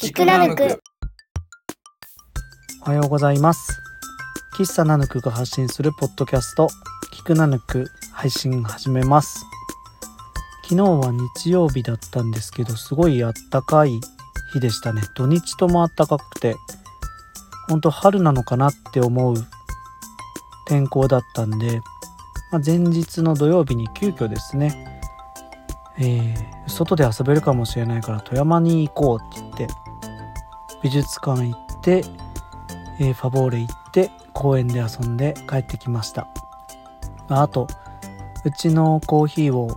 聞くナヌク。おはようございます。喫茶ナヌクが発信するポッドキャスト聞くナヌク配信始めます。昨日は日曜日だったんですけどすごいあったかい日でしたね。土日ともあったかくて本当春なのかなって思う天候だったんで、まあ、前日の土曜日に急遽ですねえー外で遊べるかもしれないから富山に行こうって言って美術館行って、えーファボーレ行って公園で遊んで帰ってきました。あとうちのコーヒーを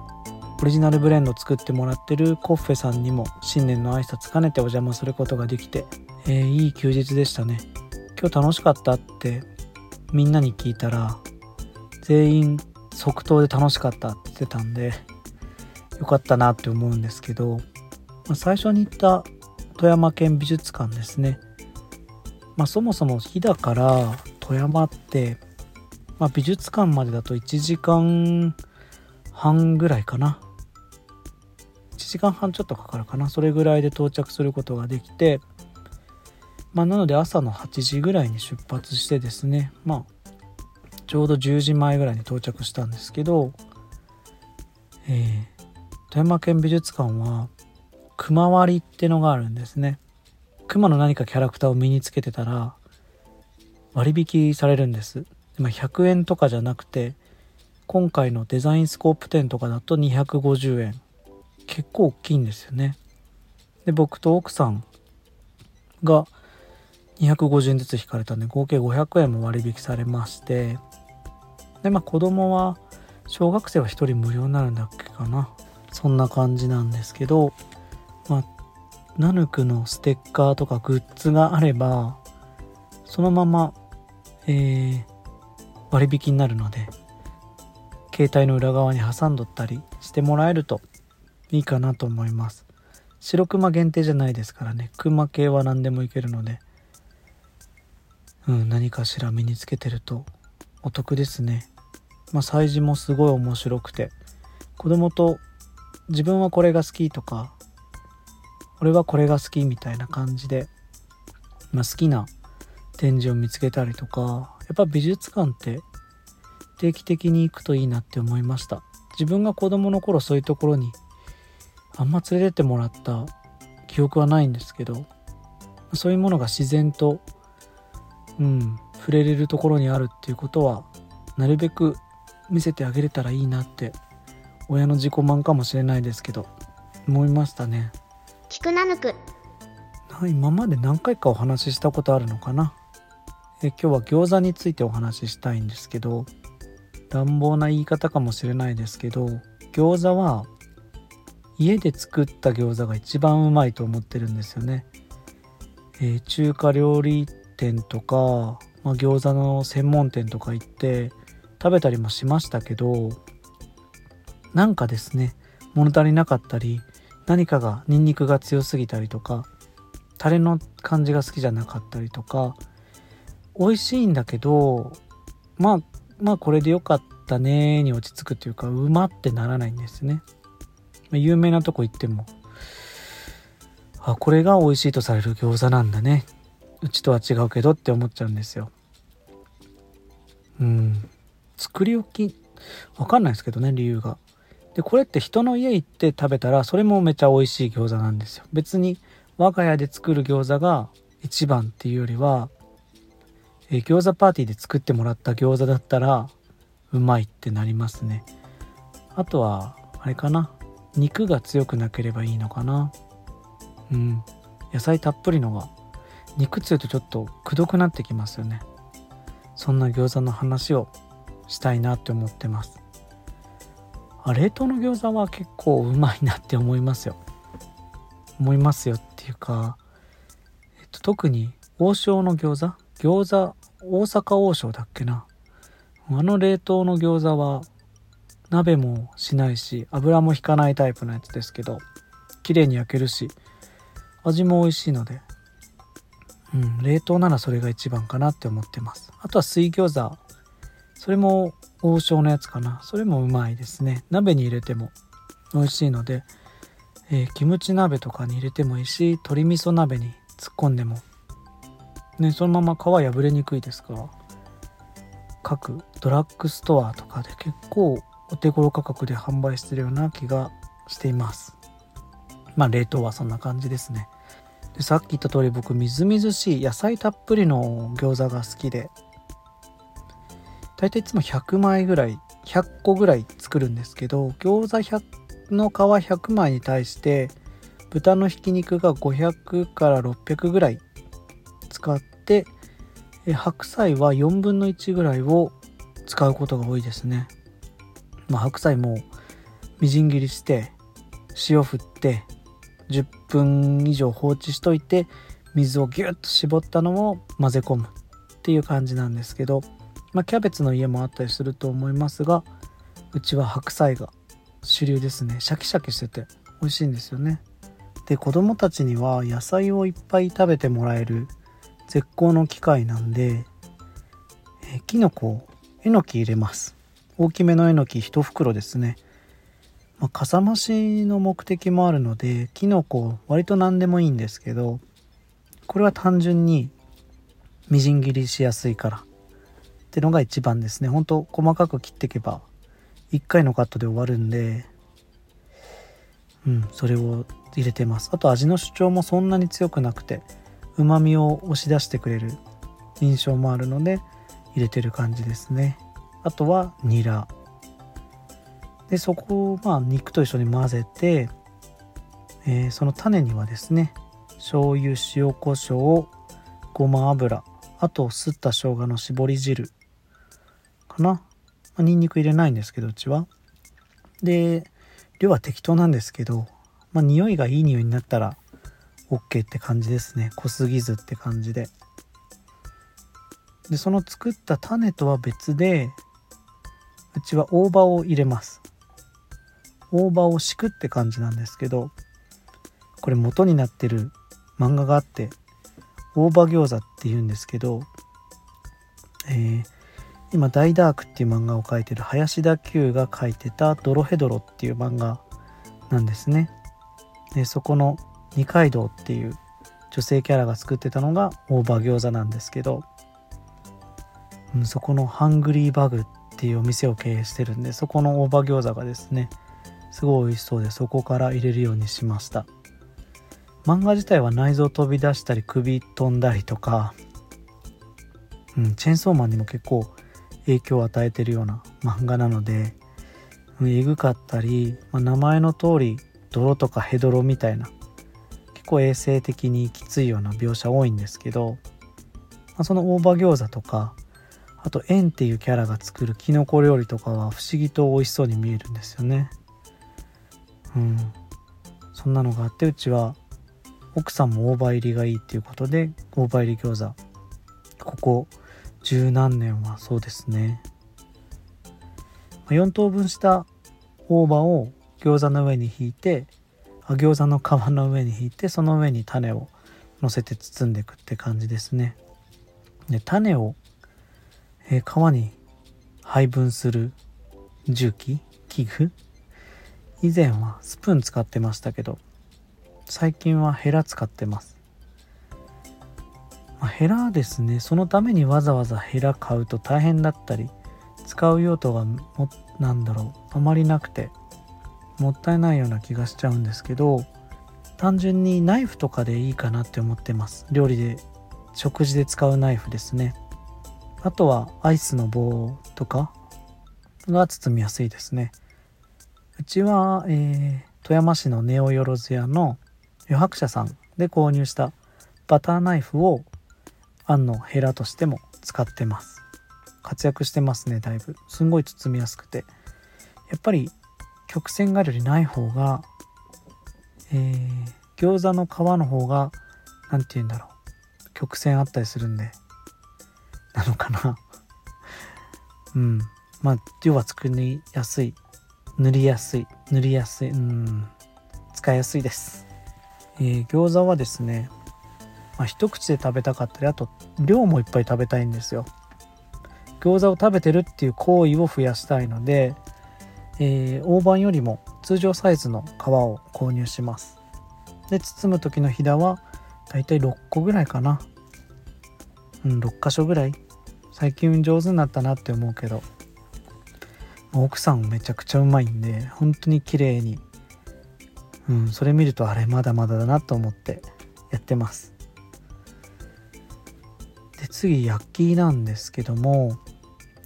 オリジナルブレンド作ってもらってるコッフェさんにも新年の挨拶兼ねてお邪魔することができて、えーいい休日でしたね。今日楽しかったってみんなに聞いたら全員即答で楽しかったって言ってたんでよかったなって思うんですけど、まあ最初に行った富山県美術館ですね。まあ、そもそも飛騨から富山って、まあ、美術館までだと1時間半ぐらいかな。1時間半ちょっとかかるかな。それぐらいで到着することができて、まあ、なので朝の8時ぐらいに出発してですね。まあちょうど10時前ぐらいに到着したんですけど、えー富山県美術館は熊割ってのがあるんですね。熊の何かキャラクターを身につけてたら割引されるんです。でま100円とかじゃなくて今回のデザインスコープ展とかだと250円結構大きいんですよね。で僕と奥さんが250円ずつ引かれたんで合計500円も割引されまして。でまあ子供は小学生は1人無料になるんだっけかな。そんな感じなんですけど。まあナヌクのステッカーとかグッズがあればそのまま、えー割引になるので携帯の裏側に挟んどったりしてもらえるといいかなと思います。白クマ限定じゃないですからね。クマ系は何でもいけるので。うん何かしら身につけてるとお得ですね。まあ催事もすごい面白くて。子供と自分はこれが好きとか俺はこれが好きみたいな感じで、まあ、好きな展示を見つけたりとかやっぱ美術館って定期的に行くといいなって思いました。自分が子供の頃そういうところにあんま連れてってもらった記憶はないんですけどそういうものが自然とうん触れれるところにあるっていうことはなるべく見せてあげれたらいいなって親の自己満かもしれないですけど思いましたね。聞くナヌク。今まで何回かお話ししたことあるのかな？え今日は餃子についてお話ししたいんですけど乱暴な言い方かもしれないですけど餃子は家で作った餃子が一番うまいと思ってるんですよね、えー中華料理店とか、まあ、餃子の専門店とか行って食べたりもしましたけどなんかですね物足りなかったり何かがニンニクが強すぎたりとかタレの感じが好きじゃなかったりとか美味しいんだけどまあまあこれでよかったねに落ち着くっていうかうまってならないんですね。ま有名なとこ行ってもあこれが美味しいとされる餃子なんだね。うちとは違うけどって思っちゃうんですよ。うん。作り置きわかんないですけどね理由が。でこれって人の家行って食べたらそれもめちゃ美味しい餃子なんですよ。別に我が家で作る餃子が一番っていうよりは、えー餃子パーティーで作ってもらった餃子だったらうまいってなりますね。あとはあれかな。肉が強くなければいいのかな。うん。野菜たっぷりのが肉強いとちょっとくどくなってきますよね。そんな餃子の話をしたいなって思ってます。冷凍の餃子は結構うまいなって思いますよ。思いますよっていうか、えっと、特に王将の餃子？餃子大阪王将だっけな？あの冷凍の餃子は鍋もしないし油も引かないタイプのやつですけど綺麗に焼けるし味も美味しいので。うん冷凍ならそれが一番かなって思ってます。あとは水餃子それも王将のやつかな。それもうまいですね。鍋に入れても美味しいので、えーキムチ鍋とかに入れてもいいし鶏味噌鍋に突っ込んでも。ねそのまま皮破れにくいですか。ら各ドラッグストアとかで結構お手頃価格で販売してるような気がしています。まあ冷凍はそんな感じですね。でさっき言った通り僕みずみずしい野菜たっぷりの餃子が好きで大体いつも100枚ぐらい100個ぐらい作るんですけど餃子100の皮100枚に対して豚のひき肉が500から600ぐらい使って白菜は4分の1ぐらいを使うことが多いですね、まあ、白菜もみじん切りして塩振って10分以上放置しといて水をギュッと絞ったのを混ぜ込むっていう感じなんですけど、まあ、キャベツの家もあったりすると思いますがうちは白菜が主流ですね。シャキシャキしてて美味しいんですよね。で子供たちには野菜をいっぱい食べてもらえる絶好の機会なんで、え、きのこえのき入れます。大きめのえのき1袋ですね。まあ、かさ増しの目的もあるのできのこ割と何でもいいんですけどこれは単純にみじん切りしやすいからってのが一番ですね。ほんと細かく切っていけば1回のカットで終わるんでうんそれを入れてます。あと味の主張もそんなに強くなくてうまみを押し出してくれる印象もあるので入れてる感じですね。あとはニラ。でそこをまあ肉と一緒に混ぜて、えーその種にはですね醤油塩コショウごま油あとすった生姜の絞り汁。かな、まあ、ニンニク入れないんですけどうちは。で量は適当なんですけどまあ匂いがいい匂いになったら OK って感じですね。濃すぎずって感じで。でその作った種とは別でうちは大葉を入れます。大葉を敷くって感じなんですけどこれ元になってる漫画があって大葉餃子っていうんですけど、えー今「大ダーク」っていう漫画を描いてる林田久が描いてた「ドロヘドロ」っていう漫画なんですね。でそこの二階堂っていう女性キャラが作ってたのが大葉餃子なんですけど、うん、そこのハングリーバグっていうお店を経営してるんでそこの大葉餃子がですねすごい美味しそうでそこから入れるようにしました。漫画自体は内臓飛び出したり首飛んだりとか、うん、チェーンソーマンにも結構影響を与えてるような漫画なので、えぐかったり、まあ、名前の通り泥とかヘドロみたいな結構衛生的にきついような描写多いんですけど、まあ、その大葉餃子とかあと円っていうキャラが作るきのこ料理とかは不思議と美味しそうに見えるんですよね。うん。そんなのがあってうちは奥さんも大葉入りがいいっていうことで大葉入り餃子ここ十何年はそうですね。4等分した大葉を餃子の上に引いて餃子の皮の上に引いてその上に種を乗せて包んでいくって感じですね。で種を、えー皮に配分する重機器具。以前はスプーン使ってましたけど最近はヘラ使ってます、ヘラですね。そのためにわざわざヘラ買うと大変だったり使う用途がもなんだろうあまりなくてもったいないような気がしちゃうんですけど単純にナイフとかでいいかなって思ってます。料理で食事で使うナイフですね。あとはアイスの棒とかが包みやすいですね。うちは、えー富山市のネオよろず屋の余白社さんで購入したバターナイフをあんのヘラとしても使ってます。活躍してますねだいぶ。すんごい包みやすくて。やっぱり曲線があるよりない方が、えー餃子の皮の方が何て言うんだろう。曲線あったりするんで。なのかな。うん。まあ要は作りやすい。塗りやすい。塗りやすい。うん。使いやすいです、えー餃子はですね、まあ、一口で食べたかったりあと量もいっぱい食べたいんですよ。餃子を食べてるっていう行為を増やしたいので、えー大判よりも通常サイズの皮を購入します。で包む時のひだはだいたい6個ぐらいかな。うん6箇所ぐらい。最近上手になったなって思うけど。奥さんめちゃくちゃうまいんで本当に綺麗に。うんそれ見るとあれまだまだだなと思ってやってます。で次焼きなんですけども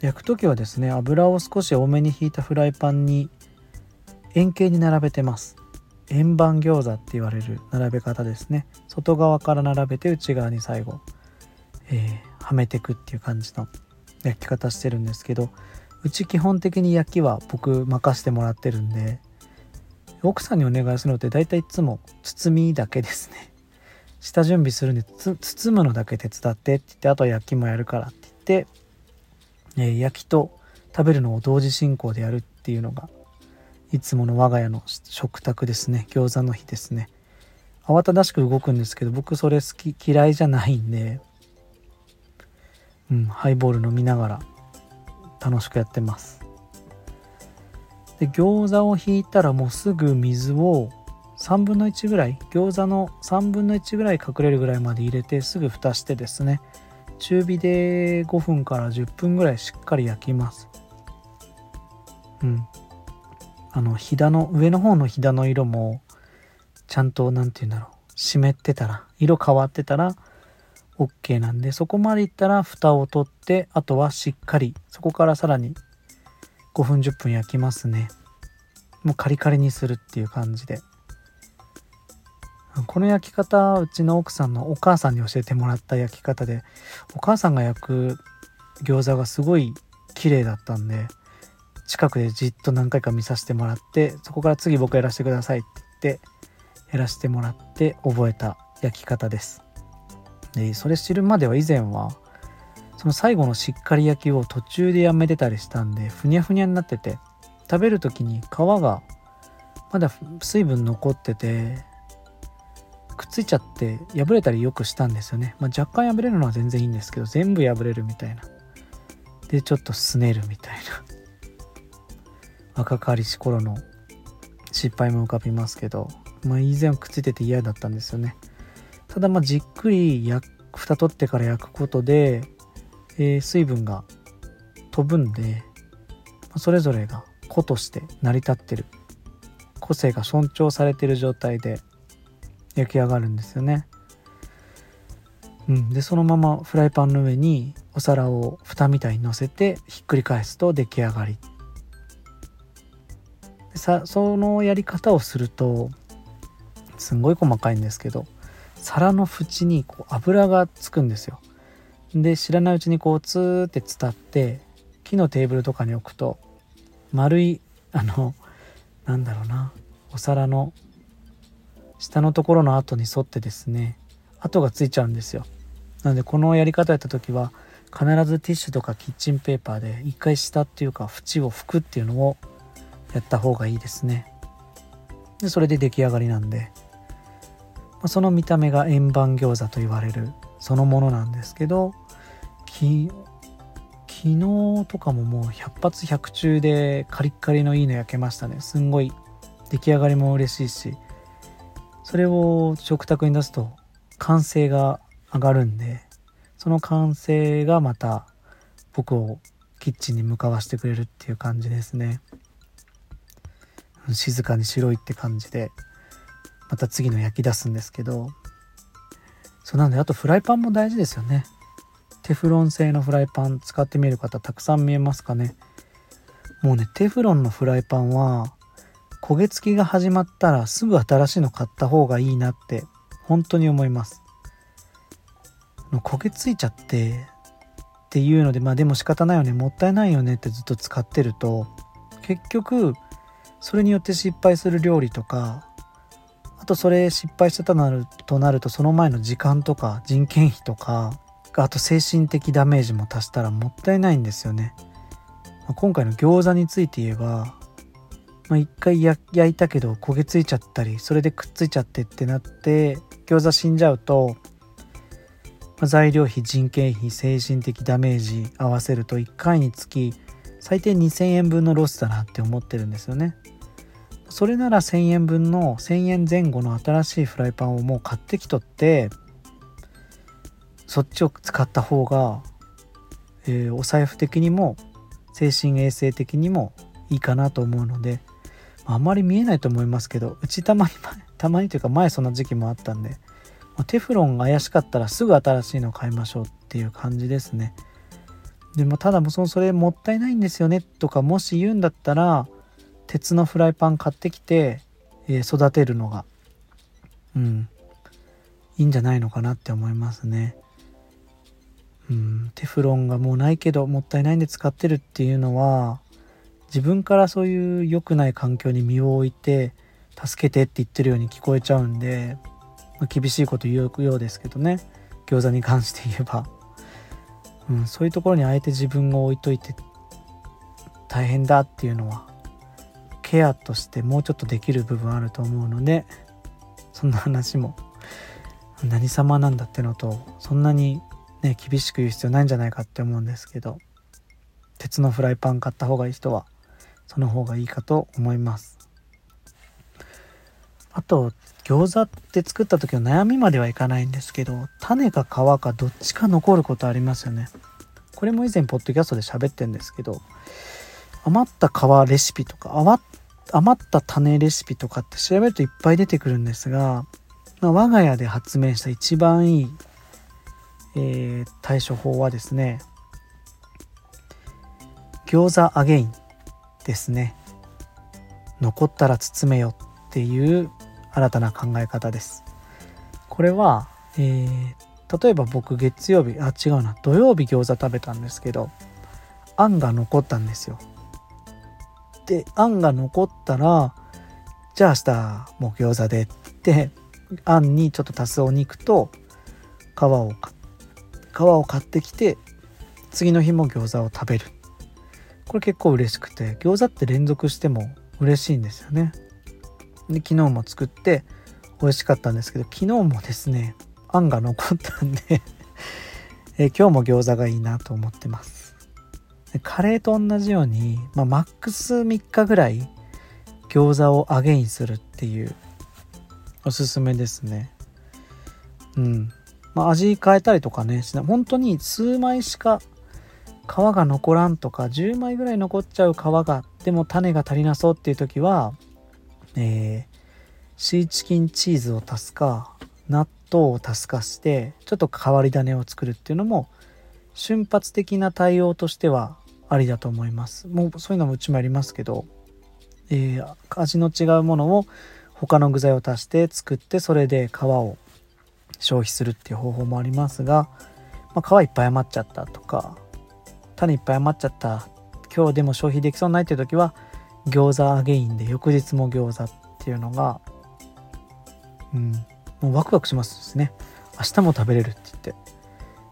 焼く時はですね油を少し多めに引いたフライパンに円形に並べてます。円盤餃子って言われる並べ方ですね。外側から並べて内側に最後、えー、はめてくっていう感じの焼き方してるんですけどうち基本的に焼きは僕任せてもらってるんで奥さんにお願いするのって大体いつも包みだけですね。下準備するんで包むのだけ手伝ってって言ってあとは焼きもやるからって言って、えー、焼きと食べるのを同時進行でやるっていうのがいつもの我が家の食卓ですね。餃子の日ですね。慌ただしく動くんですけど僕それ好き嫌いじゃないんでうんハイボール飲みながら楽しくやってます。で餃子を引いたらもうすぐ水を3分の1ぐらい餃子の3分の1ぐらい隠れるぐらいまで入れてすぐ蓋してですね。中火で5分から10分ぐらいしっかり焼きます。うん。あのひだの上の方のひだの色もちゃんと何て言うんだろう。湿ってたら色変わってたら OK なんでそこまでいったら蓋を取ってあとはしっかりそこからさらに5分10分焼きますね。もうカリカリにするっていう感じで。この焼き方うちの奥さんのお母さんに教えてもらった焼き方でお母さんが焼く餃子がすごい綺麗だったんで近くでじっと何回か見させてもらってそこから次僕やらせてくださいって言ってやらせてもらって覚えた焼き方です。でそれ知るまでは以前はその最後のしっかり焼きを途中でやめてたりしたんでふにゃふにゃになってて食べる時に皮がまだ水分残っててくっついちゃって破れたりよくしたんですよね、まあ、若干破れるのは全然いいんですけど全部破れるみたいな。でちょっとすねるみたいな。若かりし頃の失敗も浮かびますけど、まあ、以前はくっついてて嫌だったんですよね。ただまあじっくり焼蓋取ってから焼くことで、えー、水分が飛ぶんでまそれぞれが個として成り立ってる。個性が尊重されてる状態で焼き上がるんですよね。うん、でそのままフライパンの上にお皿を蓋みたいに乗せてひっくり返すと出来上がり。さそのやり方をするとすんごい細かいんですけど皿の縁にこう油がつくんですよ。で知らないうちにこうツーって伝って木のテーブルとかに置くと丸いあのなんだろうなお皿の下のところの跡に沿ってですね跡がついちゃうんですよ。なのでこのやり方やった時は必ずティッシュとかキッチンペーパーで一回下っていうか縁を拭くっていうのをやった方がいいですね。でそれで出来上がりなんで。まその見た目が円盤餃子と言われるそのものなんですけどき昨日とかももう100発100中でカリッカリのいいの焼けましたね。すんごい出来上がりも嬉しいしそれを食卓に出すと完成が上がるんでその完成がまた僕をキッチンに向かわしてくれるっていう感じですね。静かに白いって感じでまた次の焼き出すんですけど。そうなんであとフライパンも大事ですよね。テフロン製のフライパン使ってみる方たくさん見えますかね。もうねテフロンのフライパンは焦げ付きが始まったらすぐ新しいの買った方がいいなって本当に思います焦げついちゃってっていうのでまあでも仕方ないよねもったいないよねってずっと使ってると結局それによって失敗する料理とかあとそれ失敗してたとなるとなるとその前の時間とか人件費とかあと精神的ダメージも足したらもったいないんですよね。今回の餃子について言えば、まあ、一回焼いたけど焦げついちゃったりそれでくっついちゃってってなって餃子死んじゃうと、まあ、材料費人件費精神的ダメージ合わせると1回につき最低2000円分のロスだなって思ってるんですよね。それなら1000円分の1000円前後の新しいフライパンをもう買ってきとってそっちを使った方が、えーお財布的にも精神衛生的にもいいかなと思うのであんまり見えないと思いますけどうちたまに たまにというか前そんな時期もあったんでテフロンが怪しかったらすぐ新しいの買いましょうっていう感じですね。でもただもそのそれもったいないんですよねとかもし言うんだったら鉄のフライパン買ってきて、えー育てるのがうんいいんじゃないのかなって思いますね。うんテフロンがもうないけどもったいないんで使ってるっていうのは自分からそういう良くない環境に身を置いて助けてって言ってるように聞こえちゃうんで、まあ厳しいこと言うようですけどね。餃子に関して言えば、うん、そういうところにあえて自分を置いといて大変だっていうのはケアとしてもうちょっとできる部分あると思うのでそんな話も何様なんだってのとそんなにね厳しく言う必要ないんじゃないかって思うんですけど鉄のフライパン買った方がいい人はその方がいいかと思います。あと餃子って作った時の悩みまではいかないんですけど種か皮かどっちか残ることありますよね。これも以前ポッドキャストで喋ってんですけど余った皮レシピとか余った種レシピとかって調べるといっぱい出てくるんですが、ま我が家で発明した一番いい、えー対処法はですね餃子アゲイン。ですね。残ったら包めよっていう新たな考え方です。これは、えー例えば僕月曜日あ違うな。土曜日餃子食べたんですけどあんが残ったんですよ。であんが残ったらじゃあ明日もう餃子でって言ってあんにちょっと足すお肉と皮を皮を買ってきて次の日も餃子を食べる。これ結構嬉しくて餃子って連続しても嬉しいんですよね。で昨日も作って美味しかったんですけど昨日もですねあんが残ったんで え今日も餃子がいいなと思ってます。でカレーと同じように、まあ、マックス3日ぐらい餃子をアゲインするっていうおすすめですね。うん。まあ味変えたりとかねしない本当に数枚しか皮が残らんとか10枚ぐらい残っちゃう皮がでも種が足りなそうっていう時はえーシーチキンチーズを足すか納豆を足すかしてちょっと変わり種を作るっていうのも瞬発的な対応としてはありだと思います。もうそういうのもうちもやりますけど、えー味の違うものを他の具材を足して作ってそれで皮を消費するっていう方法もありますが、まあ、皮いっぱい余っちゃったとか種いっぱい余っちゃった。今日でも消費できそうにないっていう時は餃子アゲインで翌日も餃子っていうのがうんもうワクワクしますしね。明日も食べれるって言って。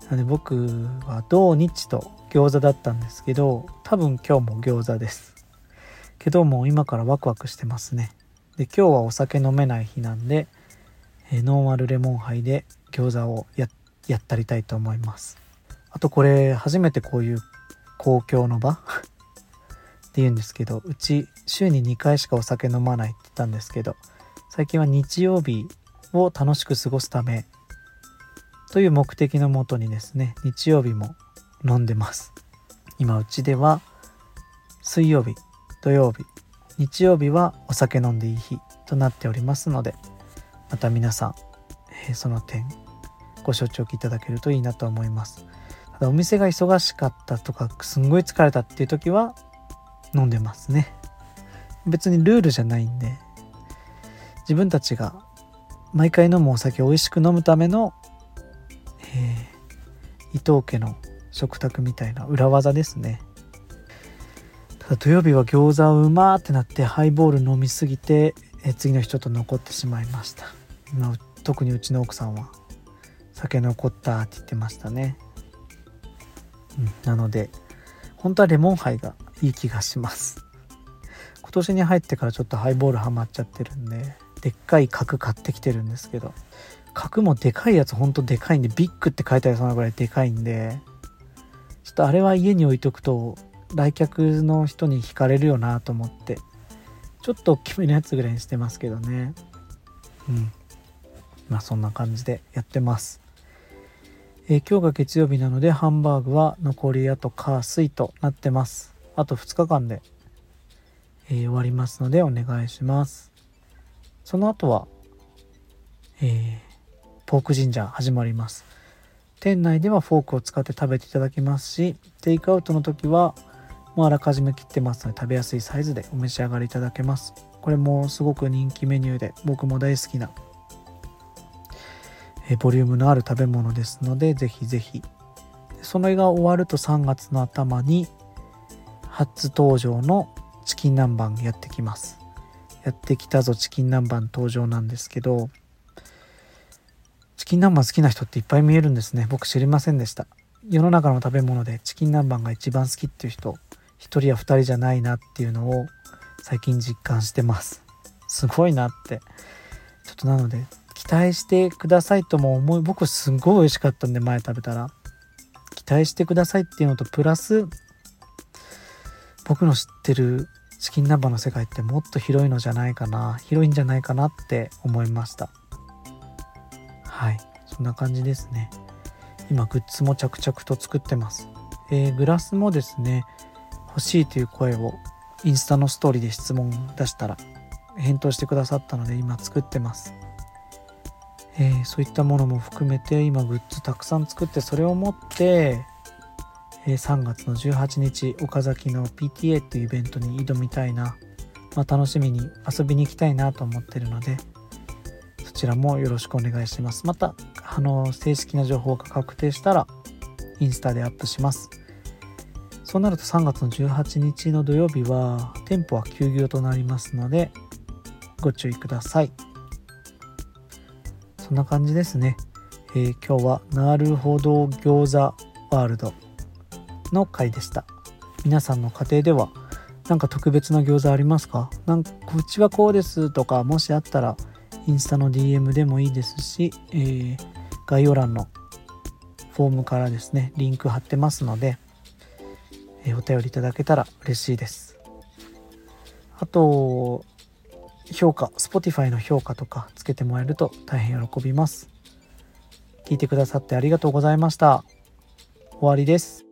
なので僕は土日と餃子だったんですけど多分今日も餃子です。けどもう今からワクワクしてますね。で今日はお酒飲めない日なんで、えーノンアルレモンハイで餃子をややったりたいと思います。あとこれ初めてこういう公共の場？って言うんですけどうち週に2回しかお酒飲まないって言ったんですけど最近は日曜日を楽しく過ごすためという目的のもとにですね日曜日も飲んでます。今うちでは水曜日土曜日日曜日はお酒飲んでいい日となっておりますのでまた皆さん、えーその点ご承知おきいただけるといいなと思います。お店が忙しかったとかすんごい疲れたっていう時は飲んでますね。別にルールじゃないんで自分たちが毎回飲むお酒を美味しく飲むための、えー伊藤家の食卓みたいな裏技ですね。ただ土曜日は餃子をうまーってなってハイボール飲みすぎて、えー次の日ちょっと残ってしまいました、まあ特にうちの奥さんは酒残ったって言ってましたね、なので本当はレモンハイがいい気がします。今年に入ってからちょっとハイボールハマっちゃってるんででっかい角買ってきてるんですけど角もでかいやつほんとでかいんでビッグって書いてありそうなぐらいでかいんでちょっとあれは家に置いとくと来客の人に惹かれるよなと思ってちょっと大きめのやつぐらいにしてますけどね。うん。まあそんな感じでやってます。えー今日が月曜日なのでハンバーグは残りあと火水となってます。あと2日間で、えー終わりますのでお願いします。その後は、えーポークジンジャー始まります。店内ではフォークを使って食べていただけますしテイクアウトの時はもうあらかじめ切ってますので食べやすいサイズでお召し上がりいただけます。これもすごく人気メニューで僕も大好きなえボリュームのある食べ物ですのでぜひぜひ。それが終わると3月の頭に初登場のチキン南蛮やってきます。やってきたぞチキン南蛮登場なんですけどチキン南蛮好きな人っていっぱい見えるんですね。僕知りませんでした。世の中の食べ物でチキン南蛮が一番好きっていう人1人や2人じゃないなっていうのを最近実感してます。すごいなって。ちょっとなので期待してくださいとも思い僕すんごい美味しかったんで前食べたら。期待してくださいっていうのとプラス僕の知ってるチキン南蛮の世界ってもっと広いのじゃないかな広いんじゃないかなって思いました。はい。そんな感じですね。今グッズも着々と作ってます、えーグラスもですね欲しいという声をインスタのストーリーで質問出したら返答してくださったので今作ってます。えーそういったものも含めて今グッズたくさん作ってそれを持って、えー3月の18日岡崎の PTA っていうイベントに挑みたいな、まあ、楽しみに遊びに行きたいなと思ってるのでそちらもよろしくお願いします。またあの正式な情報が確定したらインスタでアップします。そうなると3月の18日の土曜日は店舗は休業となりますのでご注意ください。んな感じですね。えー今日はなるほど餃子ワールドの回でした。皆さんの家庭ではなんか特別な餃子ありますか？なんかうちはこうですとかもしあったらインスタの DM でもいいですし、えー概要欄のフォームからですねリンク貼ってますので、えーお便りいただけたら嬉しいです。あと評価 Spotify の評価とかつけてもらえると大変喜びます。聞いてくださってありがとうございました。終わりです。